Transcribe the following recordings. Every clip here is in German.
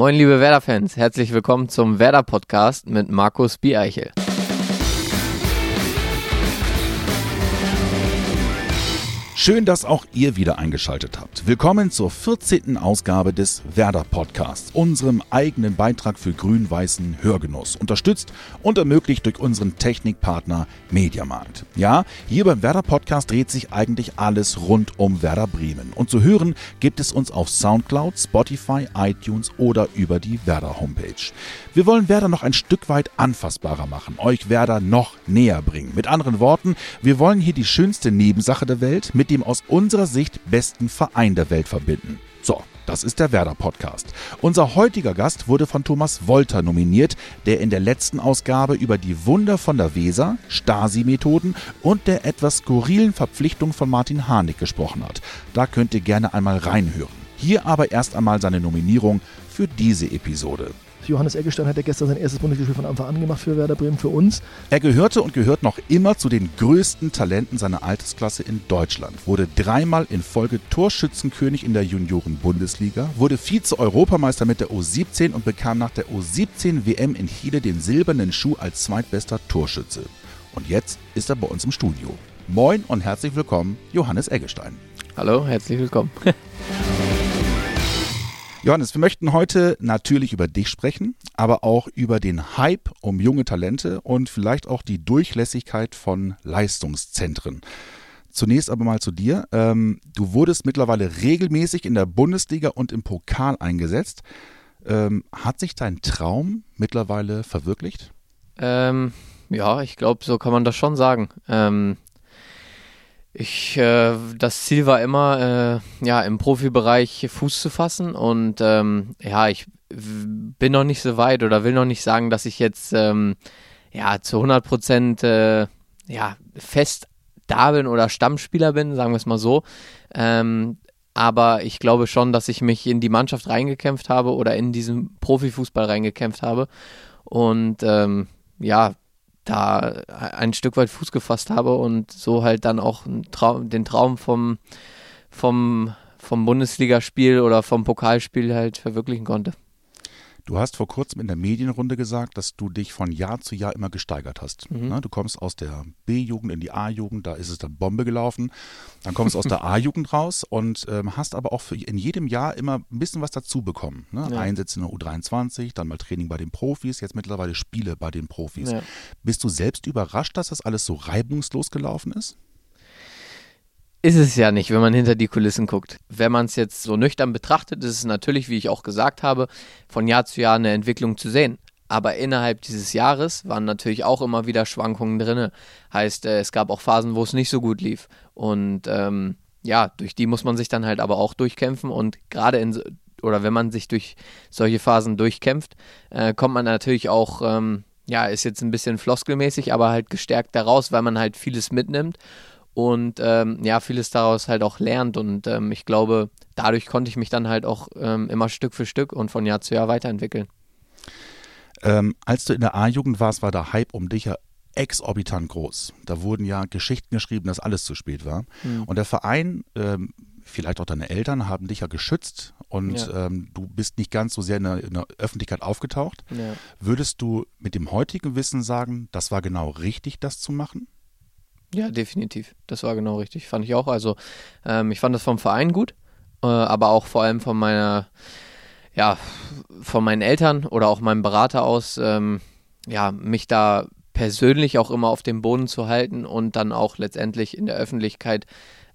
Moin, liebe Werder-Fans, herzlich willkommen zum Werder-Podcast mit Markus Bieichel. Schön, dass auch ihr wieder eingeschaltet habt. Willkommen zur 14. Ausgabe des Werder Podcasts, unserem eigenen Beitrag für grün-weißen Hörgenuss, unterstützt und ermöglicht durch unseren Technikpartner Mediamarkt. Ja, hier beim Werder Podcast dreht sich eigentlich alles rund um Werder Bremen. Und zu hören gibt es uns auf Soundcloud, Spotify, iTunes oder über die Werder Homepage. Wir wollen Werder noch ein Stück weit anfassbarer machen, euch Werder noch näher bringen. Mit anderen Worten, wir wollen hier die schönste Nebensache der Welt mit dem aus unserer Sicht besten Verein der Welt verbinden. So, das ist der Werder Podcast. Unser heutiger Gast wurde von Thomas Wolter nominiert, der in der letzten Ausgabe über die Wunder von der Weser, Stasi-Methoden und der etwas skurrilen Verpflichtung von Martin Harnik gesprochen hat. Da könnt ihr gerne einmal reinhören. Hier aber erst einmal seine Nominierung für diese Episode. Johannes Eggestein hat ja gestern sein erstes Bundesligaspiel von Anfang an gemacht für Werder Bremen, für uns. Er gehörte und gehört noch immer zu den größten Talenten seiner Altersklasse in Deutschland, wurde dreimal in Folge Torschützenkönig in der Junioren-Bundesliga, wurde Vize-Europameister mit der U17 und bekam nach der U17-WM in Chile den silbernen Schuh als zweitbester Torschütze. Und jetzt ist er bei uns im Studio. Moin und herzlich willkommen, Johannes Eggestein. Hallo, herzlich willkommen. Johannes, wir möchten heute natürlich über dich sprechen, aber auch über den Hype um junge Talente und vielleicht auch die Durchlässigkeit von Leistungszentren. Zunächst aber mal zu dir. Ähm, du wurdest mittlerweile regelmäßig in der Bundesliga und im Pokal eingesetzt. Ähm, hat sich dein Traum mittlerweile verwirklicht? Ähm, ja, ich glaube, so kann man das schon sagen. Ähm, ich, äh, das Ziel war immer, äh, ja, im Profibereich Fuß zu fassen und ähm, ja, ich bin noch nicht so weit oder will noch nicht sagen, dass ich jetzt ähm, ja zu 100 Prozent äh, ja fest da bin oder Stammspieler bin, sagen wir es mal so. Ähm, aber ich glaube schon, dass ich mich in die Mannschaft reingekämpft habe oder in diesen Profifußball reingekämpft habe und ähm, ja, da ein Stück weit Fuß gefasst habe und so halt dann auch Traum, den Traum vom, vom, vom Bundesligaspiel oder vom Pokalspiel halt verwirklichen konnte. Du hast vor kurzem in der Medienrunde gesagt, dass du dich von Jahr zu Jahr immer gesteigert hast. Mhm. Ne, du kommst aus der B-Jugend in die A-Jugend, da ist es dann Bombe gelaufen. Dann kommst du aus der A-Jugend raus und ähm, hast aber auch in jedem Jahr immer ein bisschen was dazu bekommen. Ne? Ja. Einsätze in der U23, dann mal Training bei den Profis, jetzt mittlerweile Spiele bei den Profis. Ja. Bist du selbst überrascht, dass das alles so reibungslos gelaufen ist? Ist es ja nicht, wenn man hinter die Kulissen guckt. Wenn man es jetzt so nüchtern betrachtet, ist es natürlich, wie ich auch gesagt habe, von Jahr zu Jahr eine Entwicklung zu sehen. Aber innerhalb dieses Jahres waren natürlich auch immer wieder Schwankungen drin. Heißt, äh, es gab auch Phasen, wo es nicht so gut lief. Und ähm, ja, durch die muss man sich dann halt aber auch durchkämpfen. Und gerade in, oder wenn man sich durch solche Phasen durchkämpft, äh, kommt man natürlich auch, ähm, ja, ist jetzt ein bisschen floskelmäßig, aber halt gestärkt daraus, weil man halt vieles mitnimmt und ähm, ja, vieles daraus halt auch lernt. Und ähm, ich glaube, dadurch konnte ich mich dann halt auch ähm, immer Stück für Stück und von Jahr zu Jahr weiterentwickeln. Ähm, als du in der A-Jugend warst, war der Hype um dich ja exorbitant groß. Da wurden ja Geschichten geschrieben, dass alles zu spät war. Mhm. Und der Verein, ähm, vielleicht auch deine Eltern, haben dich ja geschützt und ja. Ähm, du bist nicht ganz so sehr in der, in der Öffentlichkeit aufgetaucht. Ja. Würdest du mit dem heutigen Wissen sagen, das war genau richtig, das zu machen? Ja, definitiv. Das war genau richtig. Fand ich auch. Also, ähm, ich fand das vom Verein gut, äh, aber auch vor allem von meiner, ja, von meinen Eltern oder auch meinem Berater aus, ähm, ja, mich da persönlich auch immer auf dem Boden zu halten und dann auch letztendlich in der Öffentlichkeit,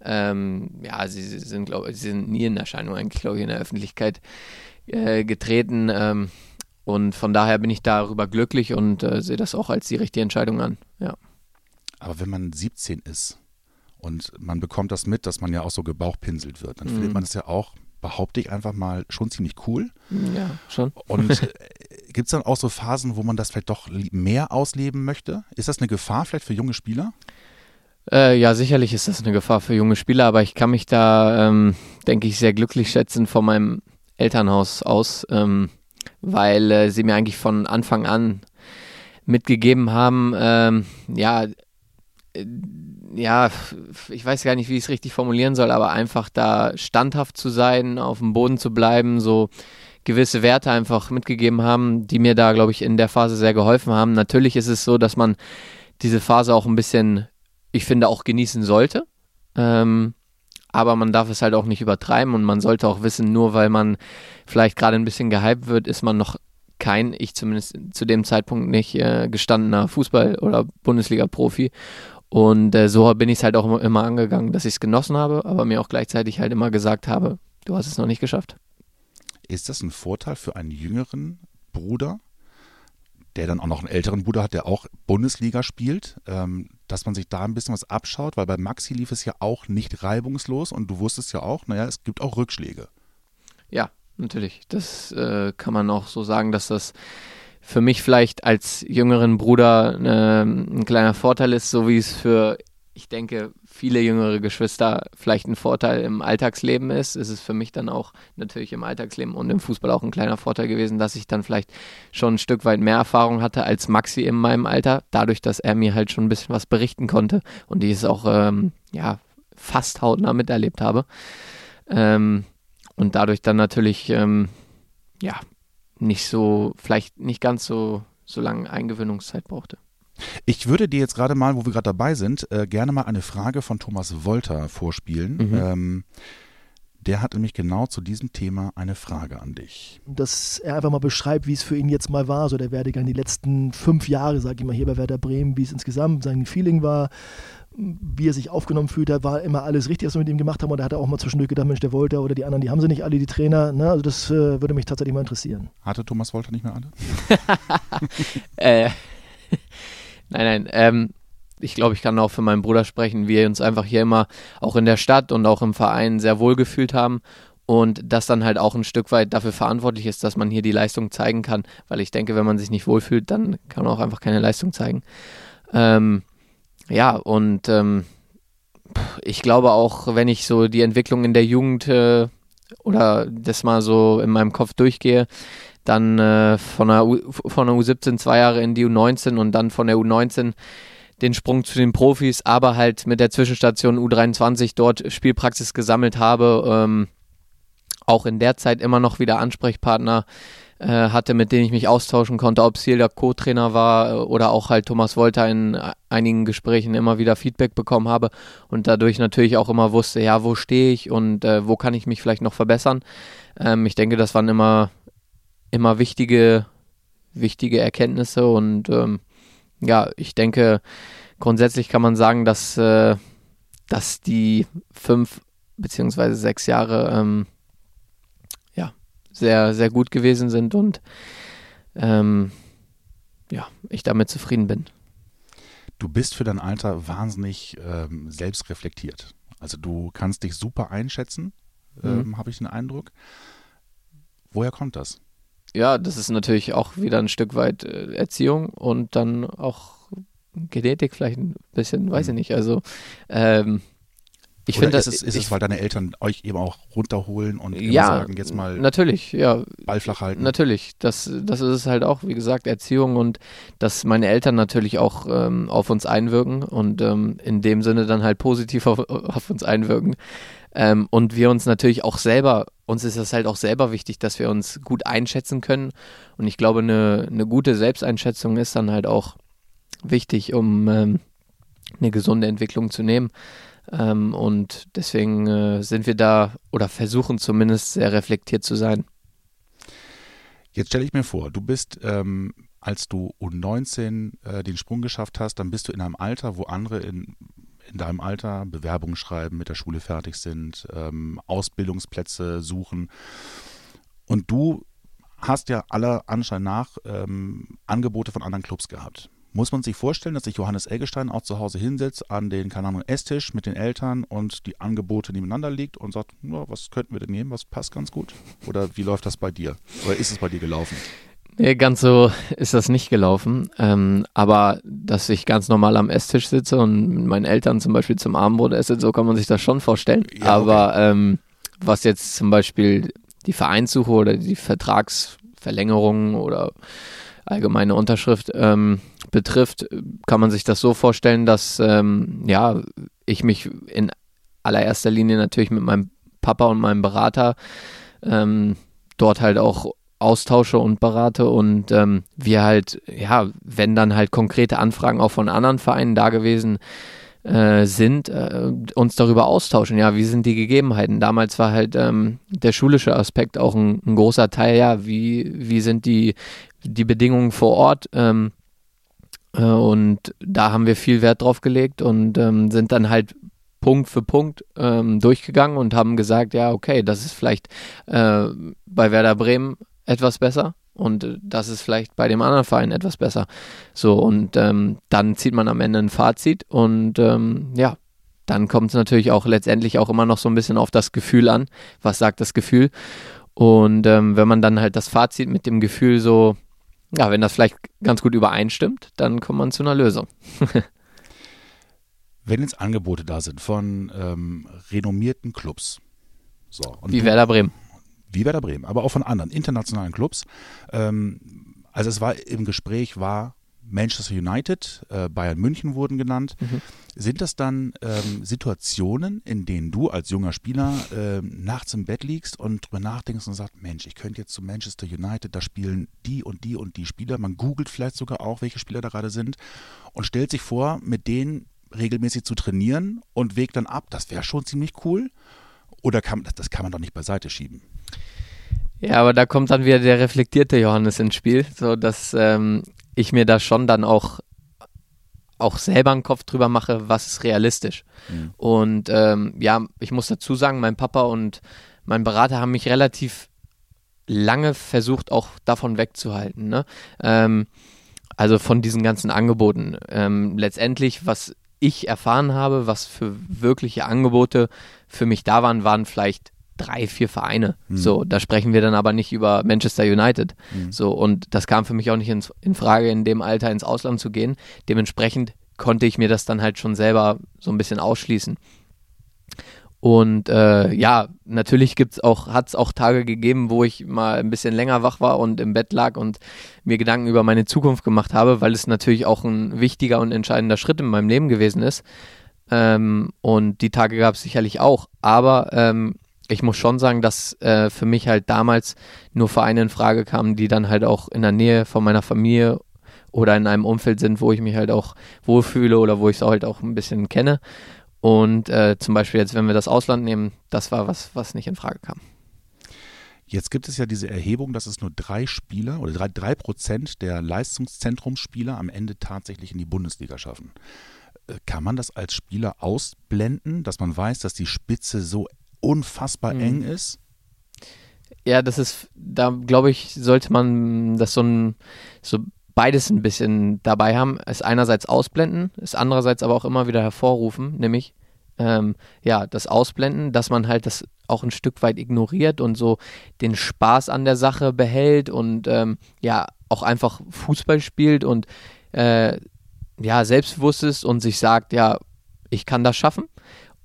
ähm, ja, sie, sie sind, glaube sie sind nie in Erscheinung eigentlich, glaube ich, in der Öffentlichkeit äh, getreten. Ähm, und von daher bin ich darüber glücklich und äh, sehe das auch als die richtige Entscheidung an. Ja. Aber wenn man 17 ist und man bekommt das mit, dass man ja auch so gebauchpinselt wird, dann mhm. findet man es ja auch, behaupte ich einfach mal, schon ziemlich cool. Ja, schon. Und äh, gibt es dann auch so Phasen, wo man das vielleicht doch mehr ausleben möchte? Ist das eine Gefahr vielleicht für junge Spieler? Äh, ja, sicherlich ist das eine Gefahr für junge Spieler, aber ich kann mich da, ähm, denke ich, sehr glücklich schätzen von meinem Elternhaus aus, ähm, weil äh, sie mir eigentlich von Anfang an mitgegeben haben, ähm, ja, ja, ich weiß gar nicht, wie ich es richtig formulieren soll, aber einfach da standhaft zu sein, auf dem Boden zu bleiben, so gewisse Werte einfach mitgegeben haben, die mir da, glaube ich, in der Phase sehr geholfen haben. Natürlich ist es so, dass man diese Phase auch ein bisschen, ich finde, auch genießen sollte. Ähm, aber man darf es halt auch nicht übertreiben und man sollte auch wissen, nur weil man vielleicht gerade ein bisschen gehypt wird, ist man noch kein, ich zumindest zu dem Zeitpunkt nicht, äh, gestandener Fußball- oder Bundesliga-Profi. Und äh, so bin ich es halt auch immer angegangen, dass ich es genossen habe, aber mir auch gleichzeitig halt immer gesagt habe, du hast es noch nicht geschafft. Ist das ein Vorteil für einen jüngeren Bruder, der dann auch noch einen älteren Bruder hat, der auch Bundesliga spielt, ähm, dass man sich da ein bisschen was abschaut, weil bei Maxi lief es ja auch nicht reibungslos und du wusstest ja auch, naja, es gibt auch Rückschläge. Ja, natürlich. Das äh, kann man auch so sagen, dass das für mich vielleicht als jüngeren Bruder äh, ein kleiner Vorteil ist, so wie es für ich denke, viele jüngere Geschwister vielleicht ein Vorteil im Alltagsleben ist, ist es für mich dann auch natürlich im Alltagsleben und im Fußball auch ein kleiner Vorteil gewesen, dass ich dann vielleicht schon ein Stück weit mehr Erfahrung hatte als Maxi in meinem Alter, dadurch, dass er mir halt schon ein bisschen was berichten konnte und ich es auch ähm, ja, fast hautnah miterlebt habe. Ähm, und dadurch dann natürlich ähm, ja nicht so, vielleicht nicht ganz so, so lange Eingewöhnungszeit brauchte. Ich würde dir jetzt gerade mal, wo wir gerade dabei sind, äh, gerne mal eine Frage von Thomas Wolter vorspielen. Mhm. Ähm, der hat nämlich genau zu diesem Thema eine Frage an dich. Dass er einfach mal beschreibt, wie es für ihn jetzt mal war, so der Werdegang die letzten fünf Jahre, sage ich mal, hier bei Werder Bremen, wie es insgesamt sein Feeling war, wie er sich aufgenommen fühlt, da war immer alles richtig, was wir mit ihm gemacht haben. Und da hat er auch mal zwischendurch gedacht, Mensch, der Wolter oder die anderen, die haben sie nicht alle, die Trainer. Ne? Also das äh, würde mich tatsächlich mal interessieren. Hatte Thomas Wolter nicht mehr alle? äh, Nein, nein. Ähm, ich glaube, ich kann auch für meinen Bruder sprechen, wir uns einfach hier immer auch in der Stadt und auch im Verein sehr wohl gefühlt haben und das dann halt auch ein Stück weit dafür verantwortlich ist, dass man hier die Leistung zeigen kann, weil ich denke, wenn man sich nicht wohlfühlt, dann kann man auch einfach keine Leistung zeigen. Ähm, ja, und ähm, ich glaube auch, wenn ich so die Entwicklung in der Jugend äh, oder das mal so in meinem Kopf durchgehe, dann äh, von, der U, von der U17 zwei Jahre in die U19 und dann von der U19 den Sprung zu den Profis, aber halt mit der Zwischenstation U23 dort Spielpraxis gesammelt habe. Ähm, auch in der Zeit immer noch wieder Ansprechpartner hatte, mit denen ich mich austauschen konnte, ob Ziel der Co-Trainer war äh, oder auch halt Thomas Wolter in einigen Gesprächen immer wieder Feedback bekommen habe und dadurch natürlich auch immer wusste, ja, wo stehe ich und äh, wo kann ich mich vielleicht noch verbessern. Ähm, ich denke, das waren immer immer wichtige, wichtige Erkenntnisse und ähm, ja, ich denke, grundsätzlich kann man sagen, dass, äh, dass die fünf beziehungsweise sechs Jahre ähm, sehr, sehr gut gewesen sind und ähm, ja, ich damit zufrieden bin. Du bist für dein Alter wahnsinnig ähm, selbstreflektiert. Also du kannst dich super einschätzen, mhm. Ähm, habe ich den Eindruck. Woher kommt das? ja, das ist natürlich auch wieder ein Stück weit äh, Erziehung und dann auch Genetik vielleicht ein bisschen, weiß ich mhm. nicht. Also ähm, ich finde, ist, es, ist es, weil deine Eltern euch eben auch runterholen und ja, sagen, jetzt mal natürlich, ja, Ball flach halten? Natürlich, das, das ist es halt auch, wie gesagt, Erziehung und dass meine Eltern natürlich auch ähm, auf uns einwirken und ähm, in dem Sinne dann halt positiv auf, auf uns einwirken. Ähm, und wir uns natürlich auch selber, uns ist das halt auch selber wichtig, dass wir uns gut einschätzen können. Und ich glaube, eine, eine gute Selbsteinschätzung ist dann halt auch wichtig, um ähm, eine gesunde Entwicklung zu nehmen. Ähm, und deswegen äh, sind wir da oder versuchen zumindest sehr reflektiert zu sein. Jetzt stelle ich mir vor, du bist, ähm, als du U19 äh, den Sprung geschafft hast, dann bist du in einem Alter, wo andere in in deinem Alter Bewerbungen schreiben, mit der Schule fertig sind, ähm, Ausbildungsplätze suchen. Und du hast ja aller Anschein nach ähm, Angebote von anderen Clubs gehabt. Muss man sich vorstellen, dass sich Johannes Eggestein auch zu Hause hinsetzt an den, keine Ahnung, Esstisch mit den Eltern und die Angebote nebeneinander liegt und sagt, ja, was könnten wir denn nehmen, was passt ganz gut? Oder wie läuft das bei dir? Oder ist es bei dir gelaufen? Nee, ganz so ist das nicht gelaufen. Ähm, aber dass ich ganz normal am Esstisch sitze und mit meinen Eltern zum Beispiel zum Abendbrot esse, so kann man sich das schon vorstellen. Ja, aber okay. ähm, was jetzt zum Beispiel die Vereinssuche oder die Vertragsverlängerung oder allgemeine Unterschrift ähm, betrifft, kann man sich das so vorstellen, dass ähm, ja ich mich in allererster Linie natürlich mit meinem Papa und meinem Berater ähm, dort halt auch austausche und berate und ähm, wir halt, ja, wenn dann halt konkrete Anfragen auch von anderen Vereinen da gewesen äh, sind, äh, uns darüber austauschen. Ja, wie sind die Gegebenheiten? Damals war halt ähm, der schulische Aspekt auch ein, ein, großer Teil. Ja, wie, wie sind die, die Bedingungen vor Ort? Ähm, äh, und da haben wir viel Wert drauf gelegt und ähm, sind dann halt Punkt für Punkt ähm, durchgegangen und haben gesagt, ja, okay, das ist vielleicht äh, bei Werder Bremen etwas besser und das ist vielleicht bei dem anderen Verein etwas besser. So, und ähm, dann zieht man am Ende ein Fazit und ähm, ja, dann kommt es natürlich auch letztendlich auch immer noch so ein bisschen auf das Gefühl an. Was sagt das Gefühl? Und ähm, wenn man dann halt das Fazit mit dem Gefühl so, ja, wenn das vielleicht ganz gut übereinstimmt, dann kommt man zu einer Lösung. wenn jetzt Angebote da sind von ähm, renommierten Clubs. So, Wie Werder Bremen wie Werder Bremen, aber auch von anderen internationalen Clubs. Ähm, also es war im Gespräch war Manchester United, äh, Bayern München wurden genannt. Mhm. Sind das dann ähm, Situationen, in denen du als junger Spieler äh, nachts im Bett liegst und drüber nachdenkst und sagst, Mensch, ich könnte jetzt zu Manchester United, da spielen die und die und die Spieler. Man googelt vielleicht sogar auch, welche Spieler da gerade sind und stellt sich vor, mit denen regelmäßig zu trainieren und wägt dann ab. Das wäre schon ziemlich cool. Oder kann, das, das kann man doch nicht beiseite schieben. Ja, aber da kommt dann wieder der reflektierte Johannes ins Spiel, so dass ähm, ich mir da schon dann auch auch selber einen Kopf drüber mache, was ist realistisch. Mhm. Und ähm, ja, ich muss dazu sagen, mein Papa und mein Berater haben mich relativ lange versucht, auch davon wegzuhalten. Ne? Ähm, also von diesen ganzen Angeboten. Ähm, letztendlich, was ich erfahren habe, was für wirkliche Angebote für mich da waren, waren vielleicht drei, vier Vereine. Mhm. So, da sprechen wir dann aber nicht über Manchester United. Mhm. So, und das kam für mich auch nicht ins, in Frage, in dem Alter ins Ausland zu gehen. Dementsprechend konnte ich mir das dann halt schon selber so ein bisschen ausschließen. Und äh, ja, natürlich gibt's auch, hat es auch Tage gegeben, wo ich mal ein bisschen länger wach war und im Bett lag und mir Gedanken über meine Zukunft gemacht habe, weil es natürlich auch ein wichtiger und entscheidender Schritt in meinem Leben gewesen ist. Ähm, und die Tage gab es sicherlich auch. Aber ähm, ich muss schon sagen, dass äh, für mich halt damals nur Vereine in Frage kamen, die dann halt auch in der Nähe von meiner Familie oder in einem Umfeld sind, wo ich mich halt auch wohlfühle oder wo ich es halt auch ein bisschen kenne. Und äh, zum Beispiel jetzt, wenn wir das Ausland nehmen, das war was, was nicht in Frage kam. Jetzt gibt es ja diese Erhebung, dass es nur drei Spieler oder drei, drei Prozent der Leistungszentrumsspieler am Ende tatsächlich in die Bundesliga schaffen. Äh, kann man das als Spieler ausblenden, dass man weiß, dass die Spitze so unfassbar mhm. eng ist? Ja, das ist, da glaube ich, sollte man das so ein, so beides ein bisschen dabei haben. Es einerseits ausblenden, es andererseits aber auch immer wieder hervorrufen, nämlich ähm, ja, das Ausblenden, dass man halt das auch ein Stück weit ignoriert und so den Spaß an der Sache behält und ähm, ja, auch einfach Fußball spielt und äh, ja, selbstbewusst ist und sich sagt, ja, ich kann das schaffen.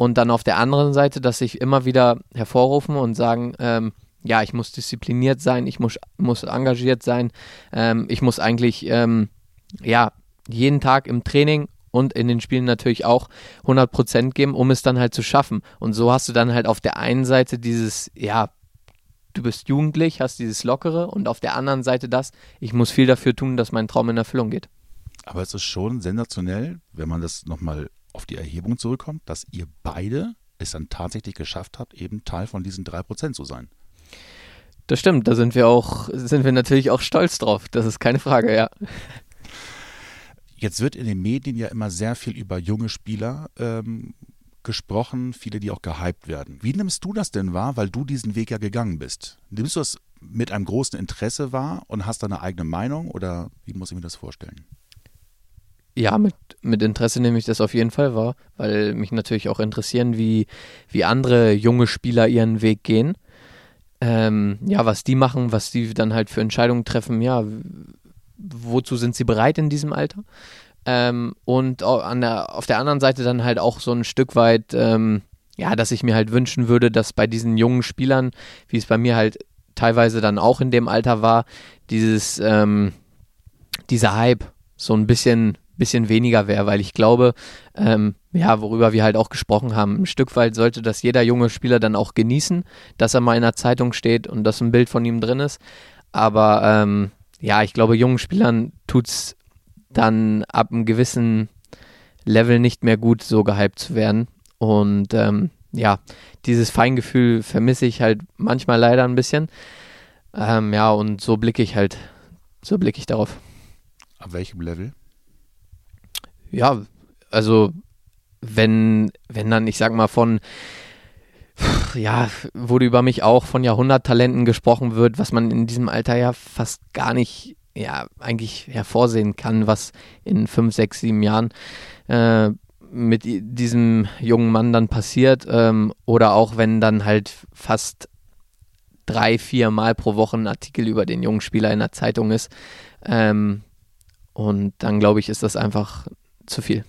Und dann auf der anderen Seite, dass sich immer wieder hervorrufen und sagen, ähm, ja, ich muss diszipliniert sein, ich muss, muss engagiert sein, ähm, ich muss eigentlich, ähm, ja, jeden Tag im Training und in den Spielen natürlich auch 100% geben, um es dann halt zu schaffen. Und so hast du dann halt auf der einen Seite dieses, ja, du bist jugendlich, hast dieses Lockere und auf der anderen Seite das, ich muss viel dafür tun, dass mein Traum in Erfüllung geht. Aber es ist schon sensationell, wenn man das nochmal auf die Erhebung zurückkommt, dass ihr beide es dann tatsächlich geschafft habt, eben Teil von diesen drei Prozent zu sein. Das stimmt, da sind wir auch, sind wir natürlich auch stolz drauf. Das ist keine Frage, ja. Jetzt wird in den Medien ja immer sehr viel über junge Spieler ähm, gesprochen, viele, die auch gehypt werden. Wie nimmst du das denn wahr, weil du diesen Weg ja gegangen bist? Nimmst du das mit einem großen Interesse wahr und hast deine eigene Meinung oder wie muss ich mir das vorstellen? Ja, mit, mit Interesse nehme ich das auf jeden Fall wahr, weil mich natürlich auch interessieren, wie, wie andere junge Spieler ihren Weg gehen. Ähm, ja, was die machen, was die dann halt für Entscheidungen treffen, ja, wozu sind sie bereit in diesem Alter? Ähm, und an der, auf der anderen Seite dann halt auch so ein Stück weit, ähm, ja, dass ich mir halt wünschen würde, dass bei diesen jungen Spielern, wie es bei mir halt teilweise dann auch in dem Alter war, dieses, ähm, dieser Hype so ein bisschen bisschen weniger wäre, weil ich glaube, ähm, ja, worüber wir halt auch gesprochen haben, ein Stück weit sollte das jeder junge Spieler dann auch genießen, dass er mal in der Zeitung steht und dass ein Bild von ihm drin ist. Aber ähm, ja, ich glaube, jungen Spielern tut es dann ab einem gewissen Level nicht mehr gut, so gehypt zu werden. Und ähm, ja, dieses Feingefühl vermisse ich halt manchmal leider ein bisschen. Ähm, ja, und so blicke ich halt, so blicke ich darauf. Ab welchem Level? Ja, also wenn, wenn dann, ich sag mal, von ja, wurde über mich auch von Jahrhunderttalenten gesprochen wird, was man in diesem Alter ja fast gar nicht, ja, eigentlich hervorsehen kann, was in fünf, sechs, sieben Jahren äh, mit diesem jungen Mann dann passiert. Ähm, oder auch wenn dann halt fast drei, vier Mal pro Woche ein Artikel über den jungen Spieler in der Zeitung ist. Ähm, und dann glaube ich, ist das einfach zu viel.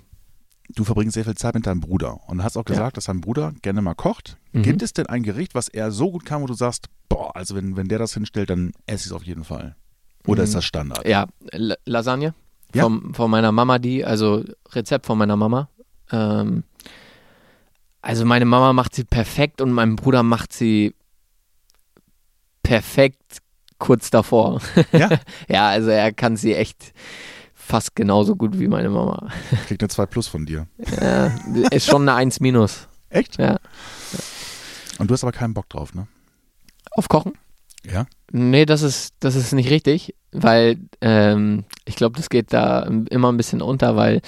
Du verbringst sehr viel Zeit mit deinem Bruder und hast auch gesagt, ja. dass dein Bruder gerne mal kocht. Mhm. Gibt es denn ein Gericht, was er so gut kann, wo du sagst, boah, also wenn, wenn der das hinstellt, dann esse ich es auf jeden Fall? Oder mhm. ist das Standard? Ja, L Lasagne ja? Vom, von meiner Mama, die, also Rezept von meiner Mama. Ähm, also meine Mama macht sie perfekt und mein Bruder macht sie perfekt kurz davor. Ja? ja, also er kann sie echt fast genauso gut wie meine Mama. Kriegt eine 2 Plus von dir. Ja, ist schon eine 1 Minus. Echt? Ja. Und du hast aber keinen Bock drauf, ne? Auf Kochen? Ja. Nee, das ist, das ist nicht richtig, weil ähm, ich glaube, das geht da immer ein bisschen unter, weil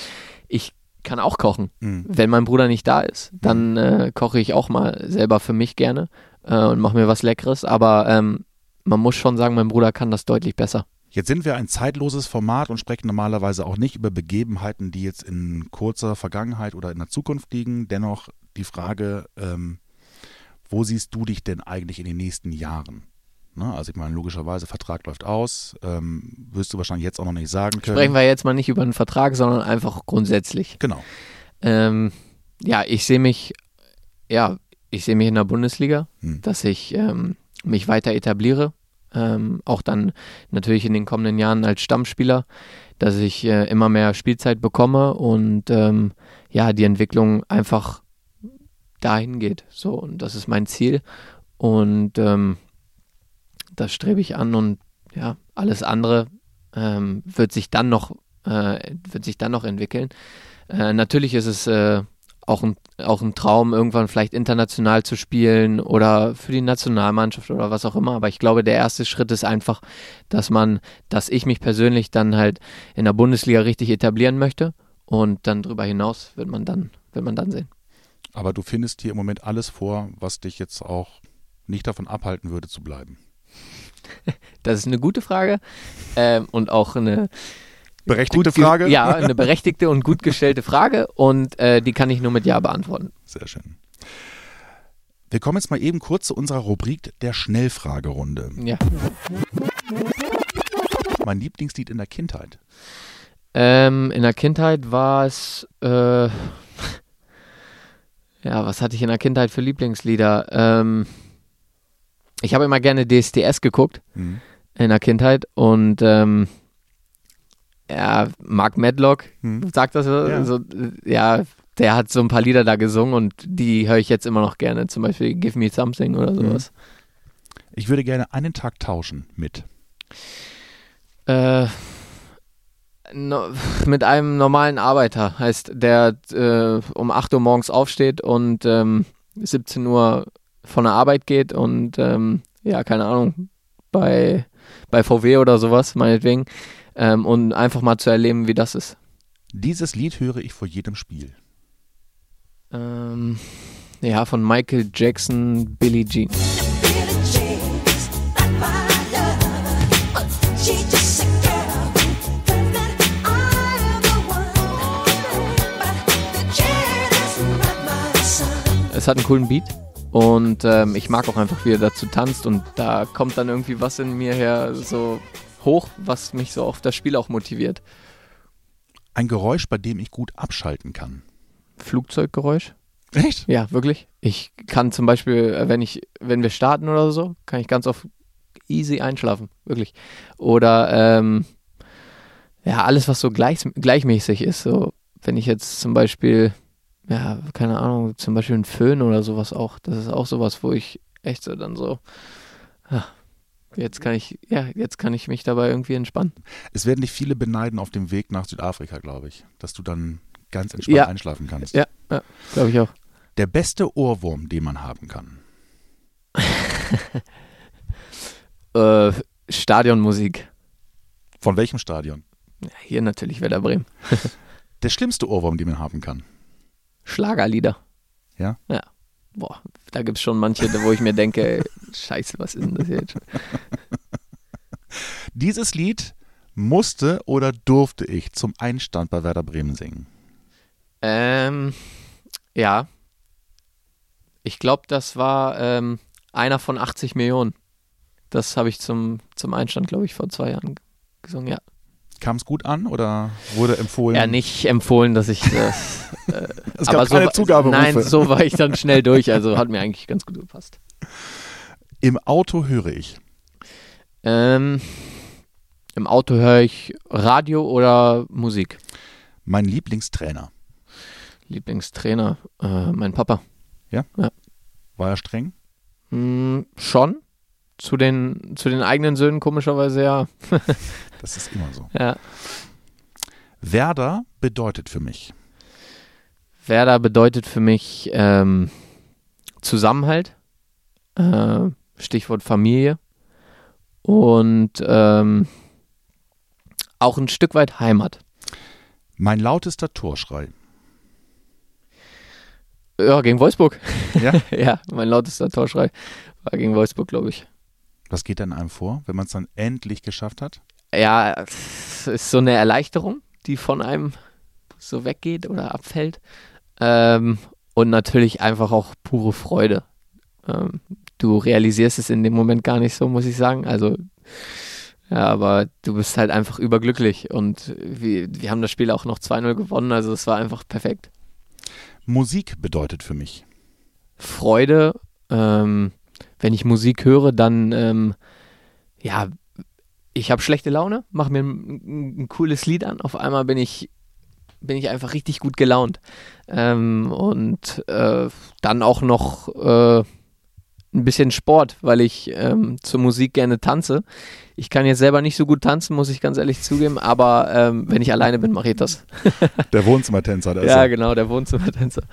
ich kann auch kochen. Mhm. Wenn mein Bruder nicht da ist, dann mhm. äh, koche ich auch mal selber für mich gerne äh, und mache mir was Leckeres. Aber ähm, man muss schon sagen, mein Bruder kann das deutlich besser. Jetzt sind wir ein zeitloses Format und sprechen normalerweise auch nicht über Begebenheiten, die jetzt in kurzer Vergangenheit oder in der Zukunft liegen. Dennoch die Frage, ähm, wo siehst du dich denn eigentlich in den nächsten Jahren? Ne? Also ich meine, logischerweise, Vertrag läuft aus, ähm, wirst du wahrscheinlich jetzt auch noch nicht sagen können. Sprechen wir jetzt mal nicht über einen Vertrag, sondern einfach grundsätzlich. Genau. Ähm, ja, ich sehe mich, ja, ich sehe mich in der Bundesliga, hm. dass ich ähm, mich weiter etabliere, ähm, auch dann natürlich in den kommenden Jahren als Stammspieler, dass ich äh, immer mehr Spielzeit bekomme und ähm, ja, die Entwicklung einfach dahin geht. So, und das ist mein Ziel. Und ähm, das strebe ich an und ja, alles andere ähm, wird sich dann noch, äh, wird sich dann noch entwickeln. Äh, natürlich ist es äh, auch ein, auch ein Traum, irgendwann vielleicht international zu spielen oder für die Nationalmannschaft oder was auch immer. Aber ich glaube, der erste Schritt ist einfach, dass man, dass ich mich persönlich dann halt in der Bundesliga richtig etablieren möchte. Und dann darüber hinaus wird man dann, wird man dann sehen. Aber du findest hier im Moment alles vor, was dich jetzt auch nicht davon abhalten würde zu bleiben. Das ist eine gute Frage ähm, und auch eine Berechtigte Frage? Ja, eine berechtigte und gut gestellte Frage und äh, die kann ich nur mit Ja beantworten. Sehr schön. Wir kommen jetzt mal eben kurz zu unserer Rubrik der Schnellfragerunde. Ja. Mein Lieblingslied in der Kindheit? Ähm, in der Kindheit war es, äh, ja, was hatte ich in der Kindheit für Lieblingslieder? Ähm, ich habe immer gerne DSDS geguckt mhm. in der Kindheit und ähm, ja, Mark Medlock hm. sagt das ja. so, ja, der hat so ein paar Lieder da gesungen und die höre ich jetzt immer noch gerne, zum Beispiel Give Me Something oder hm. sowas. Ich würde gerne einen Tag tauschen mit. Äh, no, mit einem normalen Arbeiter, heißt der äh, um 8 Uhr morgens aufsteht und ähm, 17 Uhr von der Arbeit geht und ähm, ja, keine Ahnung, bei, bei VW oder sowas, meinetwegen, ähm, und einfach mal zu erleben, wie das ist. Dieses Lied höre ich vor jedem Spiel. Ähm, ja, von Michael Jackson, Billie Jean. Es hat einen coolen Beat und ähm, ich mag auch einfach, wie er dazu tanzt und da kommt dann irgendwie was in mir her, so hoch, was mich so auf das Spiel auch motiviert. Ein Geräusch, bei dem ich gut abschalten kann. Flugzeuggeräusch. Echt? Ja, wirklich. Ich kann zum Beispiel, äh, wenn ich, wenn wir starten oder so, kann ich ganz oft easy einschlafen, wirklich. Oder ähm, ja, alles, was so gleich, gleichmäßig ist. So, wenn ich jetzt zum Beispiel, ja, keine Ahnung, zum Beispiel ein Föhn oder sowas auch, das ist auch sowas, wo ich echt so dann so, ja, jetzt kann ich, ja, jetzt kann ich mich dabei irgendwie entspannen. Es werden dich viele beneiden auf dem Weg nach Südafrika, glaube ich, dass du dann ganz entspannt Ja. einschlafen kannst. Ja, ja glaube ich auch. Der beste Ohrwurm, den man haben kann. Äh, Stadionmusik. Von welchem Stadion? Ja, hier natürlich Werder Bremen. Der schlimmste Ohrwurm, den man haben kann. Schlagerlieder. Ja? Ja. Boah, da gibt es schon manche, wo ich mir denke, ey, scheiße, was ist denn das jetzt? Dieses Lied musste oder durfte ich zum Einstand bei Werder Bremen singen. Ähm, ja. Ich glaube, das war ähm, einer von 80 Millionen. Das habe ich zum, zum Einstand, glaube ich, vor zwei Jahren gesungen. Ja. Kam es gut an oder wurde empfohlen? ja, nicht empfohlen, dass ich das. Äh, Es gab aber so, keine war- Zugaberufe. Nein, so war ich dann schnell durch. Also hat mir eigentlich ganz gut gepasst. Im Auto höre ich. Ähm, Im Auto höre ich Radio oder Musik. Mein Lieblingstrainer. Lieblingstrainer, äh, mein Papa. War er streng? Hm, schon. Zu den, zu den eigenen Söhnen komischerweise ja. Das ist immer so. ja. Werder bedeutet für mich. Werder bedeutet für mich ähm, Zusammenhalt, äh, Stichwort Familie und ähm, auch ein Stück weit Heimat. Mein lautester Torschrei. Ja, gegen Wolfsburg. Ja? ja, mein lautester Torschrei war gegen Wolfsburg, glaube ich. Was geht dann einem vor, wenn man es dann endlich geschafft hat? Ja, es ist so eine Erleichterung, die von einem so weggeht oder abfällt. Ähm, und natürlich einfach auch pure Freude. Ähm, du realisierst es in dem Moment gar nicht so, muss ich sagen. Also, ja, aber du bist halt einfach überglücklich. Und wir, wir haben das Spiel auch noch 2-0 gewonnen, also es war einfach perfekt. Musik bedeutet für mich. Freude. Ähm, wenn ich Musik höre, dann ähm, ja, ich habe schlechte Laune, mache mir ein, ein cooles Lied an, auf einmal bin ich bin ich einfach richtig gut gelaunt ähm, und äh, dann auch noch äh, ein bisschen Sport, weil ich ähm, zur Musik gerne tanze. Ich kann jetzt selber nicht so gut tanzen, muss ich ganz ehrlich zugeben, aber ähm, wenn ich alleine bin, mache ich das. Der Wohnzimmertänzer. Der ja, ist genau, der Wohnzimmertänzer.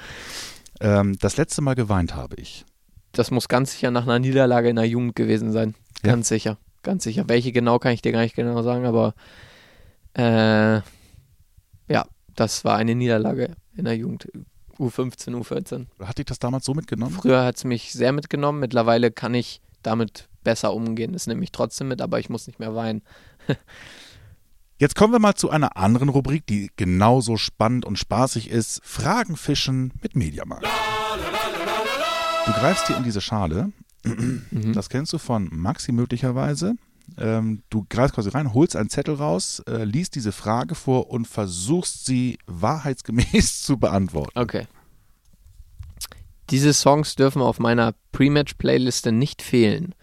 er. ähm, das letzte Mal geweint habe ich. Das muss ganz sicher nach einer Niederlage in der Jugend gewesen sein. Ja. Ganz sicher. Ganz sicher. Welche genau kann ich dir gar nicht genau sagen, aber äh, ja, das war eine Niederlage in der Jugend. U15, U14. Hat dich das damals so mitgenommen? Früher hat es mich sehr mitgenommen. Mittlerweile kann ich damit besser umgehen. Es nimmt mich trotzdem mit, aber ich muss nicht mehr weinen. Jetzt kommen wir mal zu einer anderen Rubrik, die genauso spannend und spaßig ist. Fragen fischen mit Mediamarkt. Du greifst hier in diese Schale. Mhm. Das kennst du von Maxi möglicherweise. Ähm, du greifst quasi rein, holst einen Zettel raus, äh, liest diese Frage vor und versuchst sie wahrheitsgemäß zu beantworten. Okay. Diese Songs dürfen auf meiner Pre-Match-Playliste nicht fehlen.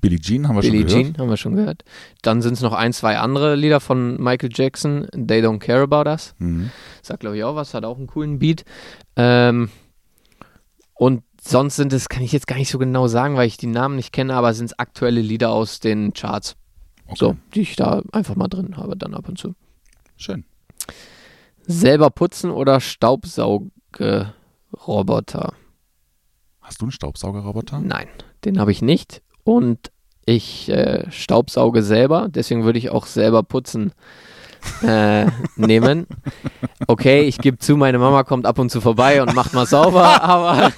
Billie Jean haben wir Billie schon gehört. Jean haben wir schon gehört. Dann sind es noch ein, zwei andere Lieder von Michael Jackson. They Don't Care About Us. Mhm. Sagt, glaube ich, auch was. Hat auch einen coolen Beat. Ähm, und sonst sind es, kann ich jetzt gar nicht so genau sagen, weil ich die Namen nicht kenne, aber sind es aktuelle Lieder aus den Charts. Okay. So, die ich da einfach mal drin habe, dann ab und zu. Schön. Selber putzen oder Staubsaugeroboter? Hast du einen Staubsaugerroboter? Nein, den habe ich nicht. Und ich äh, staubsauge selber, deswegen würde ich auch selber putzen äh, nehmen. Okay, ich gebe zu, meine Mama kommt ab und zu vorbei und macht mal sauber, aber,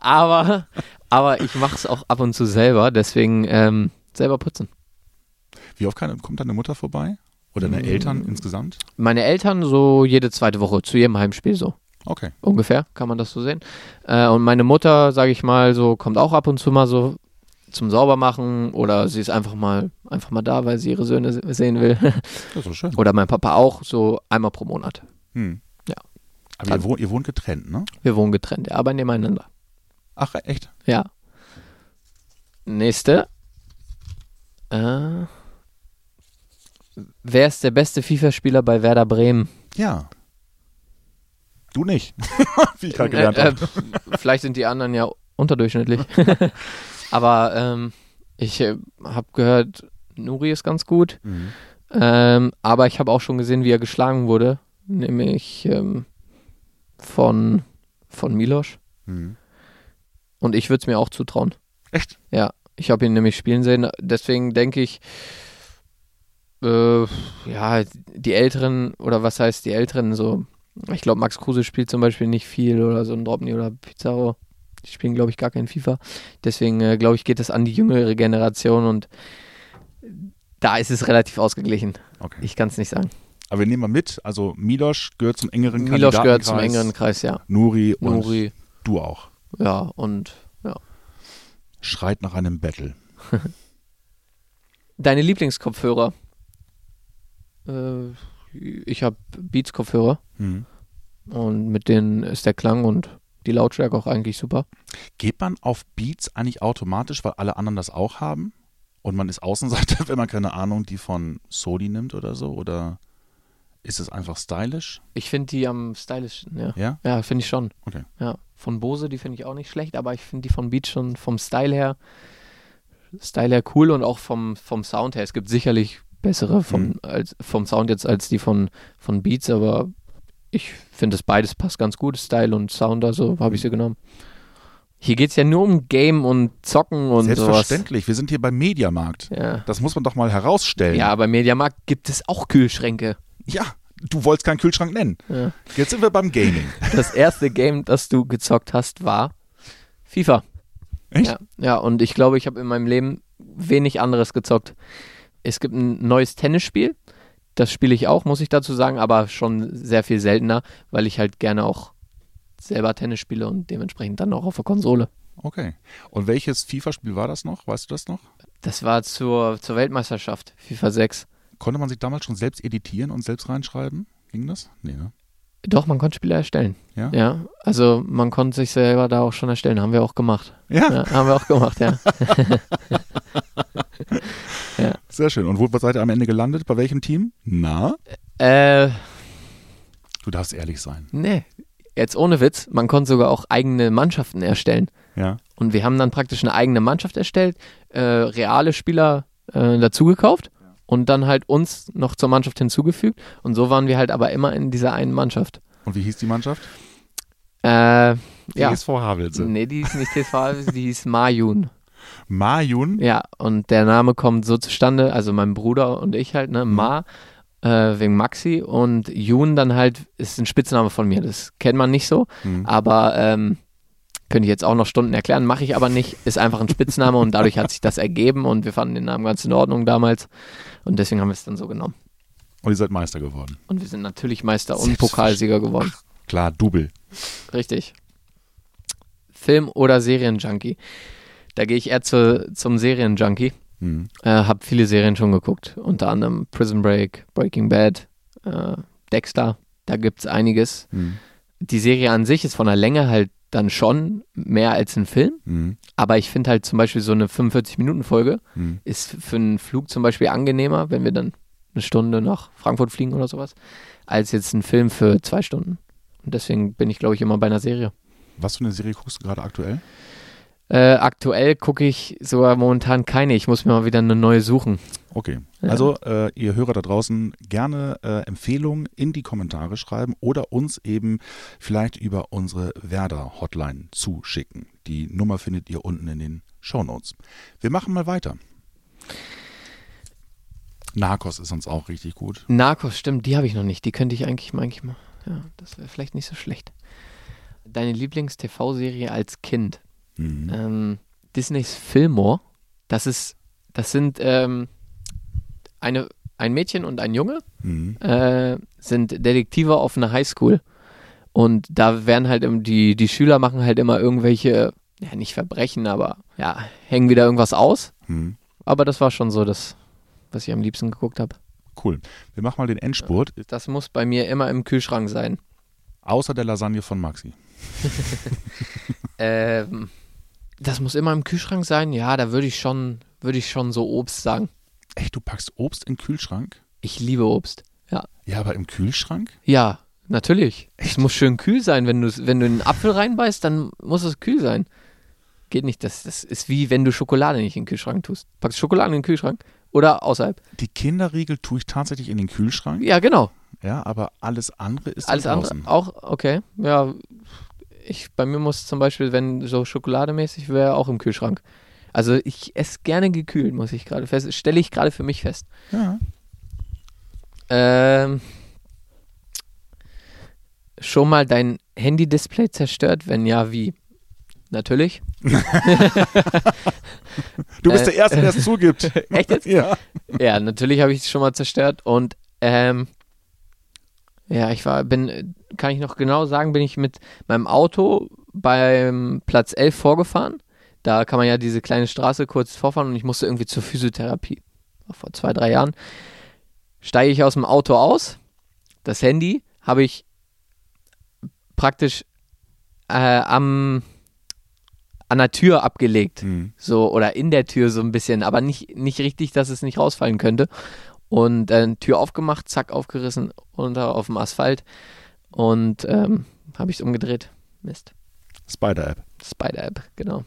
aber, aber ich mache es auch ab und zu selber, deswegen ähm, selber putzen. Wie oft kann, kommt deine Mutter vorbei? Oder deine Mm. Eltern insgesamt? Meine Eltern so jede zweite Woche, zu jedem Heimspiel so. Okay. ungefähr, kann man das so sehen. Äh, und meine Mutter, sage ich mal, so kommt auch ab und zu mal so zum Saubermachen oder sie ist einfach mal einfach mal da, weil sie ihre Söhne se- sehen will. Das ist schön. oder mein Papa auch, so einmal pro Monat. Hm. Ja. Aber ihr wohnt, ihr wohnt getrennt, ne? Wir wohnen getrennt, aber nebeneinander. Ach, echt? Ja. Nächste. Äh, wer ist der beste FIFA-Spieler bei Werder Bremen? Ja. Du nicht, wie ich gerade gelernt Äh, habe. äh, vielleicht sind die anderen ja unterdurchschnittlich. Aber ähm, ich äh, habe gehört, Nuri ist ganz gut. Mhm. Ähm, aber ich habe auch schon gesehen, wie er geschlagen wurde. Nämlich ähm, von, von Milosch. Mhm. Und ich würde es mir auch zutrauen. Echt? Ja, ich habe ihn nämlich spielen sehen. Deswegen denke ich, äh, ja, die Älteren, oder was heißt die Älteren, so, ich glaube, Max Kruse spielt zum Beispiel nicht viel oder so ein Dropney oder Pizarro. Die spielen, glaube ich, gar kein FIFA. Deswegen, äh, glaube ich, geht es an die jüngere Generation und da ist es relativ ausgeglichen. Okay. Ich kann es nicht sagen. Aber wir nehmen mal mit, also Milosch gehört zum engeren Milos gehört zum engeren Kreis, ja. Nuri und Nuri, du auch. ja, und ja. Schreit nach einem Battle. Deine Lieblingskopfhörer? Äh, ich habe Beats-Kopfhörer. Mhm. Und mit denen ist der Klang und die Lautstärke auch eigentlich super. Geht man auf Beats eigentlich automatisch, weil alle anderen das auch haben? Und man ist Außenseiter, wenn man keine Ahnung, die von Sony nimmt oder so? Oder ist es einfach stylisch? Ich finde die am stylischen, ja. Ja? Ja, finde ich schon. Okay. Ja. Von Bose, die finde ich auch nicht schlecht, aber ich finde die von Beats schon vom Style her, Style her cool und auch vom, vom Sound her. Es gibt sicherlich bessere vom, Mhm. als, vom Sound jetzt als die von, von Beats, aber ich finde es beides passt ganz gut, Style und Sound, also habe ich sie genommen. Hier geht es ja nur um Game und Zocken und sowas. Selbstverständlich. Wir sind hier beim Mediamarkt. Ja. Das muss man doch mal herausstellen. ja, bei Mediamarkt gibt es auch Kühlschränke. Ja, du wolltest keinen Kühlschrank nennen. Ja. Jetzt sind wir beim Gaming. Das erste Game, das du gezockt hast, war FIFA. Echt? Ja, ja und ich glaube, ich habe in meinem Leben wenig anderes gezockt. Es gibt ein neues Tennisspiel. Das spiele ich auch, muss ich dazu sagen, aber schon sehr viel seltener, weil ich halt gerne auch selber Tennis spiele und dementsprechend dann auch auf der Konsole. Okay. Und welches FIFA-Spiel war das noch? Weißt du das noch? Das war zur, zur Weltmeisterschaft, FIFA 6. Konnte man sich damals schon selbst editieren und selbst reinschreiben? Ging das? Nee, ne? Doch, man konnte Spiele erstellen. Ja? Ja, also man konnte sich selber da auch schon erstellen. Haben wir auch gemacht. Ja, Ja, haben wir auch gemacht, ja. sehr schön. Und wo seid ihr am Ende gelandet? Bei welchem Team? Na? äh, Du darfst ehrlich sein. nee, jetzt ohne Witz, man konnte sogar auch eigene Mannschaften erstellen. Ja. Und wir haben dann praktisch eine eigene Mannschaft erstellt, äh, reale Spieler äh, dazugekauft und dann halt uns noch zur Mannschaft hinzugefügt. Und so waren wir halt aber immer in dieser einen Mannschaft. Und wie hieß die Mannschaft? Äh, ja. TSV Havelse. Nee, die ist nicht TSV, die hieß Mayun. Majun. Ja, und der Name kommt so zustande, also mein Bruder und ich halt, ne, Ma, äh, wegen Maxi und Jun dann halt ist ein Spitzname von mir. Das kennt man nicht so, Hm. aber ähm, könnte ich jetzt auch noch Stunden erklären, mache ich aber nicht. Ist einfach ein Spitzname und dadurch hat sich das ergeben und wir fanden den Namen ganz in Ordnung damals und deswegen haben wir es dann so genommen. Und ihr seid Meister geworden. Und wir sind natürlich Meister und Pokalsieger geworden. Klar, Double. Richtig. Film- oder Serienjunkie. Da gehe ich eher zu, zum Serienjunkie. Hm. Äh, hab viele Serien schon geguckt, unter anderem Prison Break, Breaking Bad, äh, Dexter, da gibt's einiges. Hm. Die Serie an sich ist von der Länge halt dann schon mehr als ein Film, Hm. aber ich finde halt zum Beispiel so eine 45-Minuten-Folge Hm. ist für einen Flug zum Beispiel angenehmer, wenn wir dann eine Stunde nach Frankfurt fliegen oder sowas, als jetzt ein Film für zwei Stunden. Und deswegen bin ich, glaube ich, immer bei einer Serie. Was für eine Serie guckst du gerade aktuell? Äh, aktuell gucke ich sogar momentan keine. Ich muss mir mal wieder eine neue suchen. Okay. Also, äh, ihr Hörer da draußen, gerne äh, Empfehlungen in die Kommentare schreiben oder uns eben vielleicht über unsere Werder-Hotline zuschicken. Die Nummer findet ihr unten in den Shownotes. Wir machen mal weiter. Narcos ist uns auch richtig gut. Narcos, stimmt, die habe ich noch nicht. Die könnte ich eigentlich mal, eigentlich mal. Ja, das wäre vielleicht nicht so schlecht. Deine Lieblings-TV-Serie als Kind? Mhm. Ähm, Disneys Fillmore. Das ist, das sind ähm, eine, ein Mädchen und ein Junge Mhm. äh, sind Detektive auf einer Highschool. Und da werden halt die, die Schüler machen halt immer irgendwelche, ja nicht Verbrechen, aber ja, hängen wieder irgendwas aus. Mhm. Aber das war schon so das, was ich am liebsten geguckt habe. Cool. Wir machen mal den Endspurt. Das muss bei mir immer im Kühlschrank sein. Außer der Lasagne von Maxi. Ähm, das muss immer im Kühlschrank sein. Ja, da würde ich schon, würde ich schon so Obst sagen. Echt, du packst Obst in den Kühlschrank? Ich liebe Obst. Ja. Ja, aber im Kühlschrank? Ja, natürlich. Es muss schön kühl sein. Wenn du, wenn du einen Apfel reinbeißt, dann muss es kühl sein. Geht nicht. Das, das ist wie wenn du Schokolade nicht in den Kühlschrank tust. Packst Schokolade in den Kühlschrank oder außerhalb. Die Kinderriegel tue ich tatsächlich in den Kühlschrank. Ja, genau. Ja, aber alles andere ist Alles andere draußen. auch, okay. Ja, ich, bei mir muss zum Beispiel, wenn so schokolademäßig wäre, auch im Kühlschrank. Also ich esse gerne gekühlt, muss ich gerade fest, stelle ich gerade für mich fest. Ja. Ähm, schon mal dein Handy-Display zerstört? Wenn ja, wie? Natürlich. Du bist der Erste, der es zugibt. Echt jetzt? Ja. Ja, natürlich habe ich es schon mal zerstört und ähm, ja, ich war, bin, kann ich noch genau sagen, bin ich mit meinem Auto beim Platz 11 vorgefahren. Da kann man ja diese kleine Straße kurz vorfahren und ich musste irgendwie zur Physiotherapie. Vor zwei, drei Jahren. Steige ich aus dem Auto aus. Das Handy habe ich praktisch äh, am, an der Tür abgelegt Hm. so oder in der Tür so ein bisschen, aber nicht, nicht richtig, dass es nicht rausfallen könnte. Und äh, Tür aufgemacht, zack, aufgerissen, unter auf dem Asphalt und ähm, habe ich es umgedreht. Mist. Spider-App. Spider-App, genau.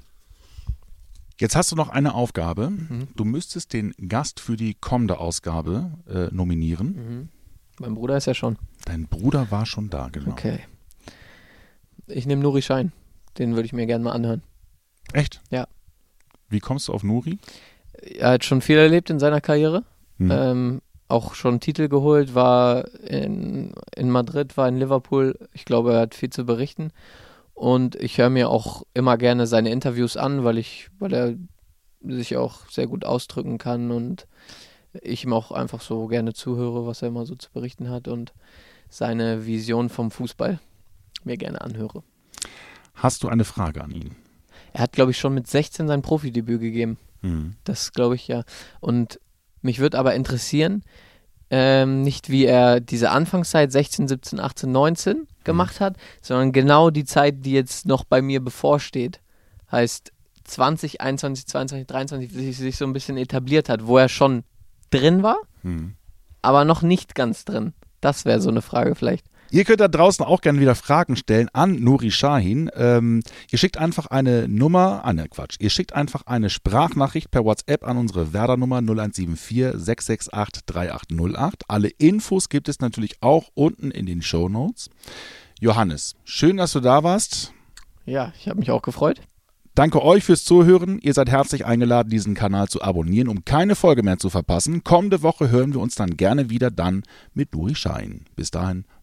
Jetzt hast du noch eine Aufgabe. Mhm. Du müsstest den Gast für die kommende Ausgabe äh, nominieren. Mhm. Mein Bruder ist ja schon. Dein Bruder war schon da, genau. Okay. Ich nehme Nuri Schein. Den würde ich mir gerne mal anhören. Echt? Ja. Wie kommst du auf Nuri? Er hat schon viel erlebt in seiner Karriere. Hm. Ähm, auch schon Titel geholt, war in, in Madrid, war in Liverpool. Ich glaube, er hat viel zu berichten. Und ich höre mir auch immer gerne seine Interviews an, weil ich, weil er sich auch sehr gut ausdrücken kann und ich ihm auch einfach so gerne zuhöre, was er immer so zu berichten hat und seine Vision vom Fußball mir gerne anhöre. Hast du eine Frage an ihn? Er hat, glaube ich, schon mit 16 sein Profidebüt gegeben. Hm. Das glaube ich ja. Und mich würde aber interessieren, ähm, nicht wie er diese Anfangszeit 16, 17, 18, 19 gemacht hat, sondern genau die Zeit, die jetzt noch bei mir bevorsteht. Heißt 20, 21, 22, 23, wie sich, so ein bisschen etabliert hat, wo er schon drin war, Hm. aber noch nicht ganz drin. Das wäre so eine Frage vielleicht. Ihr könnt da draußen auch gerne wieder Fragen stellen an Nuri Shahin. Ähm, ihr schickt einfach eine Nummer, ah ne Quatsch, ihr schickt einfach eine Sprachnachricht per WhatsApp an unsere Werder-Nummer 0174 668 3808. Alle Infos gibt es natürlich auch unten in den Show Notes. Johannes, schön, dass du da warst. Ja, ich habe mich auch gefreut. Danke euch fürs Zuhören. Ihr seid herzlich eingeladen, diesen Kanal zu abonnieren, um keine Folge mehr zu verpassen. Kommende Woche hören wir uns dann gerne wieder dann mit Nuri Shahin. Bis dahin,